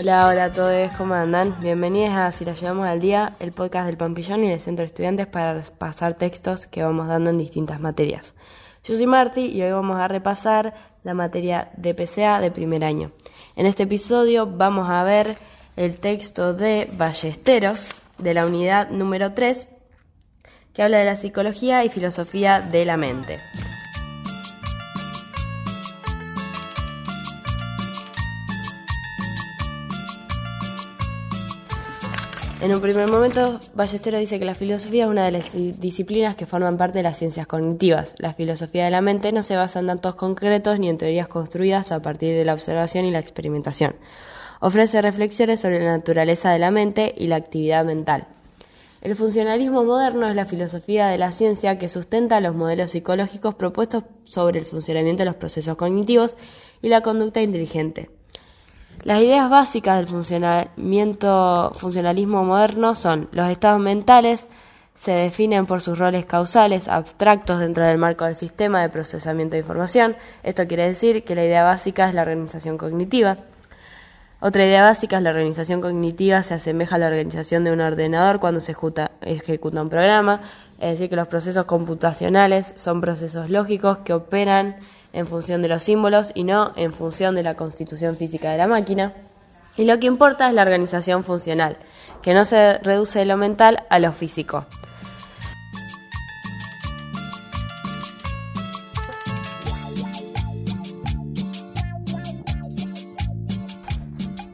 Hola, hola a todos, ¿cómo andan? Bienvenidos a Si la llevamos al día, el podcast del Pampillón y del Centro de Estudiantes para pasar textos que vamos dando en distintas materias. Yo soy Marti y hoy vamos a repasar la materia de PCA de primer año. En este episodio vamos a ver el texto de Ballesteros de la unidad número 3 que habla de la psicología y filosofía de la mente. En un primer momento, Ballesteros dice que la filosofía es una de las disciplinas que forman parte de las ciencias cognitivas. La filosofía de la mente no se basa en datos concretos ni en teorías construidas a partir de la observación y la experimentación. Ofrece reflexiones sobre la naturaleza de la mente y la actividad mental. El funcionalismo moderno es la filosofía de la ciencia que sustenta los modelos psicológicos propuestos sobre el funcionamiento de los procesos cognitivos y la conducta inteligente. Las ideas básicas del funcionamiento, funcionalismo moderno son los estados mentales, se definen por sus roles causales abstractos dentro del marco del sistema de procesamiento de información. Esto quiere decir que la idea básica es la organización cognitiva. Otra idea básica es la organización cognitiva se asemeja a la organización de un ordenador cuando se ejecuta, ejecuta un programa, es decir, que los procesos computacionales son procesos lógicos que operan en función de los símbolos y no en función de la constitución física de la máquina. Y lo que importa es la organización funcional, que no se reduce lo mental a lo físico.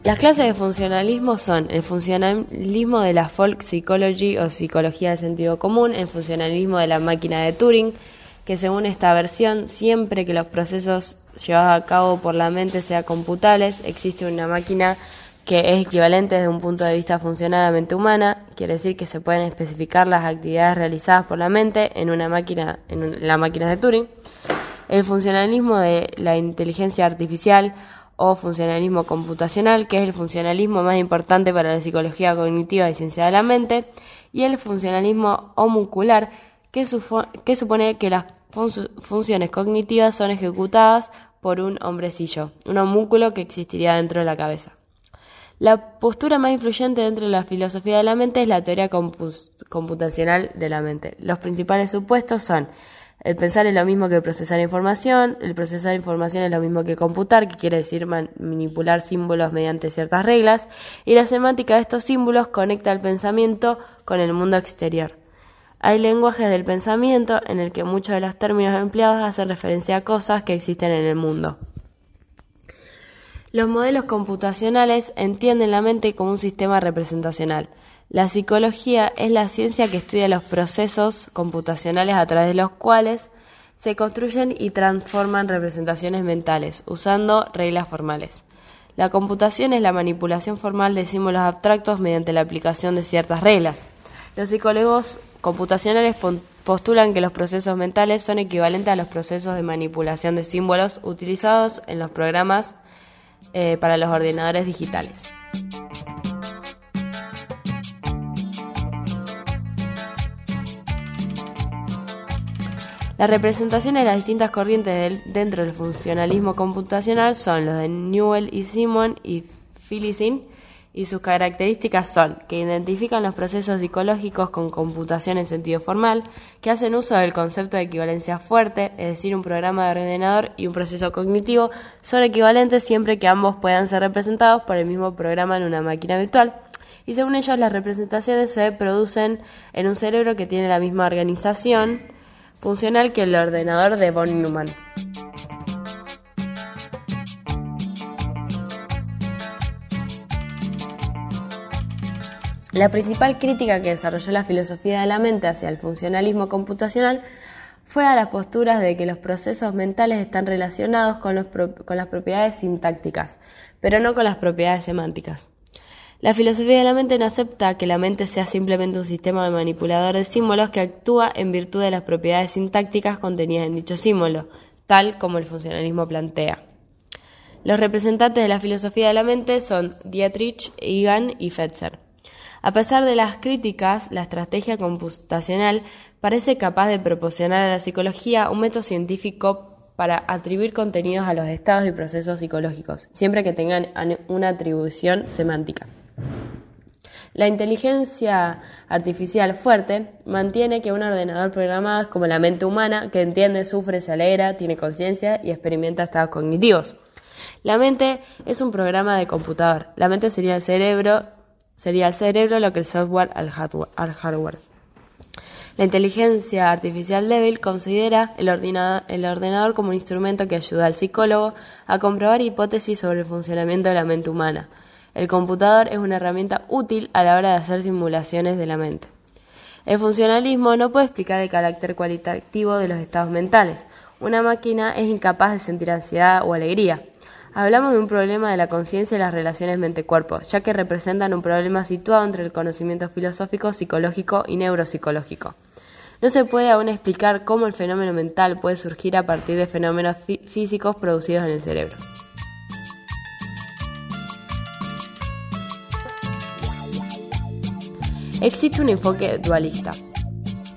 Las clases de funcionalismo son el funcionalismo de la folk psychology o psicología del sentido común, el funcionalismo de la máquina de Turing, que según esta versión, siempre que los procesos llevados a cabo por la mente sean computables, existe una máquina que es equivalente desde un punto de vista funcional a mente humana, quiere decir que se pueden especificar las actividades realizadas por la mente en una máquina, en de Turing. El funcionalismo de la inteligencia artificial o funcionalismo computacional, que es el funcionalismo más importante para la psicología cognitiva y ciencia de la mente, y el funcionalismo homuncular, que, que supone que las funciones cognitivas son ejecutadas por un hombrecillo, un homúnculo que existiría dentro de la cabeza. La postura más influyente dentro de la filosofía de la mente es la teoría computacional de la mente. Los principales supuestos son el pensar es lo mismo que procesar información, el procesar información es lo mismo que computar, que quiere decir manipular símbolos mediante ciertas reglas, y la semántica de estos símbolos conecta el pensamiento con el mundo exterior. Hay lenguajes del pensamiento en el que muchos de los términos empleados hacen referencia a cosas que existen en el mundo. Los modelos computacionales entienden la mente como un sistema representacional. La psicología es la ciencia que estudia los procesos computacionales a través de los cuales se construyen y transforman representaciones mentales usando reglas formales. La computación es la manipulación formal de símbolos abstractos mediante la aplicación de ciertas reglas. Los psicólogos computacionales postulan que los procesos mentales son equivalentes a los procesos de manipulación de símbolos utilizados en los programas eh, para los ordenadores digitales. Las representaciones de las distintas corrientes dentro del funcionalismo computacional son los de Newell y Simon y Philisin, y sus características son que identifican los procesos psicológicos con computación en sentido formal, que hacen uso del concepto de equivalencia fuerte, es decir, un programa de ordenador y un proceso cognitivo son equivalentes siempre que ambos puedan ser representados por el mismo programa en una máquina virtual. Y según ellos, las representaciones se producen en un cerebro que tiene la misma organización funcional que el ordenador de von Neumann. La principal crítica que desarrolló la filosofía de la mente hacia el funcionalismo computacional fue a las posturas de que los procesos mentales están relacionados con, las propiedades sintácticas, pero no con las propiedades semánticas. La filosofía de la mente no acepta que la mente sea simplemente un sistema de manipulador de símbolos que actúa en virtud de las propiedades sintácticas contenidas en dicho símbolo, tal como el funcionalismo plantea. Los representantes de la filosofía de la mente son Dietrich, Egan y Fetzer. A pesar de las críticas, la estrategia computacional parece capaz de proporcionar a la psicología un método científico para atribuir contenidos a los estados y procesos psicológicos, siempre que tengan una atribución semántica. La inteligencia artificial fuerte mantiene que un ordenador programado es como la mente humana, que entiende, sufre, se alegra, tiene conciencia y experimenta estados cognitivos. La mente es un programa de computador. La mente sería el cerebro, sería el cerebro lo que el software al hardware. La inteligencia artificial débil considera el ordenador, como un instrumento que ayuda al psicólogo a comprobar hipótesis sobre el funcionamiento de la mente humana. El computador es una herramienta útil a la hora de hacer simulaciones de la mente. El funcionalismo no puede explicar el carácter cualitativo de los estados mentales. Una máquina es incapaz de sentir ansiedad o alegría. Hablamos de un problema de la conciencia y las relaciones mente-cuerpo, ya que representan un problema situado entre el conocimiento filosófico, psicológico y neuropsicológico. No se puede aún explicar cómo el fenómeno mental puede surgir a partir de fenómenos físicos producidos en el cerebro. Existe un enfoque dualista.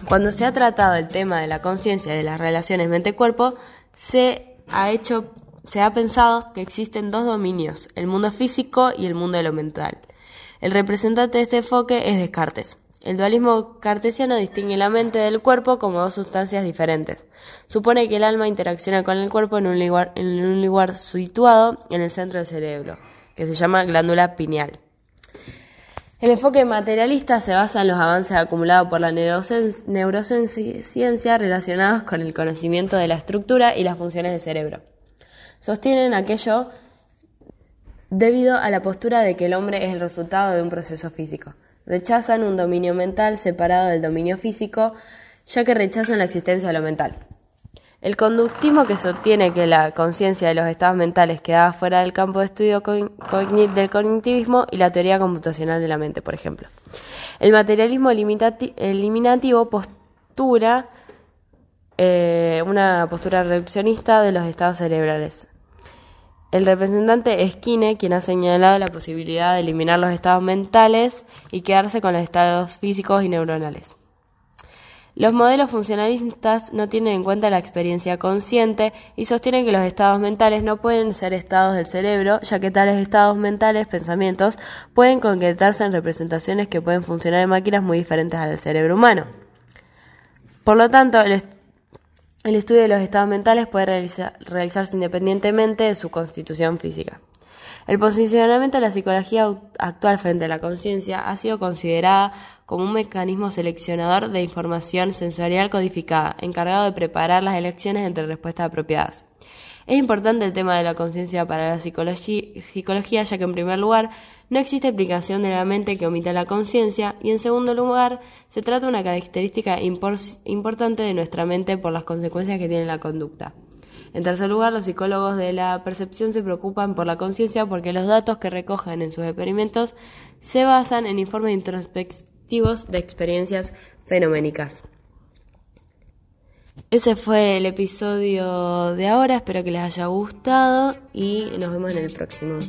Cuando se ha tratado el tema de la conciencia y de las relaciones mente-cuerpo, se ha hecho, se ha pensado que existen dos dominios, el mundo físico y el mundo de lo mental. El representante de este enfoque es Descartes. El dualismo cartesiano distingue la mente del cuerpo como dos sustancias diferentes. Supone que el alma interacciona con el cuerpo en un lugar, en un lugar situado en el centro del cerebro, que se llama glándula pineal. El enfoque materialista se basa en los avances acumulados por la neurociencia relacionados con el conocimiento de la estructura y las funciones del cerebro. Sostienen aquello debido a la postura de que el hombre es el resultado de un proceso físico. Rechazan un dominio mental separado del dominio físico, ya que rechazan la existencia de lo mental. El conductismo que sostiene que la conciencia de los estados mentales quedaba fuera del campo de estudio del cognitivismo y la teoría computacional de la mente, por ejemplo. El materialismo eliminativo postura eh, una postura reduccionista de los estados cerebrales. El representante es Kine, quien ha señalado la posibilidad de eliminar los estados mentales y quedarse con los estados físicos y neuronales. Los modelos funcionalistas no tienen en cuenta la experiencia consciente y sostienen que los estados mentales no pueden ser estados del cerebro, ya que tales estados mentales, pensamientos, pueden concretarse en representaciones que pueden funcionar en máquinas muy diferentes al cerebro humano. Por lo tanto, el, estudio de los estados mentales puede realizarse independientemente de su constitución física. El posicionamiento de la psicología actual frente a la conciencia ha sido considerada como un mecanismo seleccionador de información sensorial codificada, encargado de preparar las elecciones entre respuestas apropiadas. Es importante el tema de la conciencia para la psicología, ya que en primer lugar no existe explicación de la mente que omita la conciencia y en segundo lugar se trata de una característica importante de nuestra mente por las consecuencias que tiene la conducta. En tercer lugar, los psicólogos de la percepción se preocupan por la conciencia porque los datos que recogen en sus experimentos se basan en informes introspectivos de experiencias fenoménicas. Ese fue el episodio de ahora, espero que les haya gustado y nos vemos en el próximo.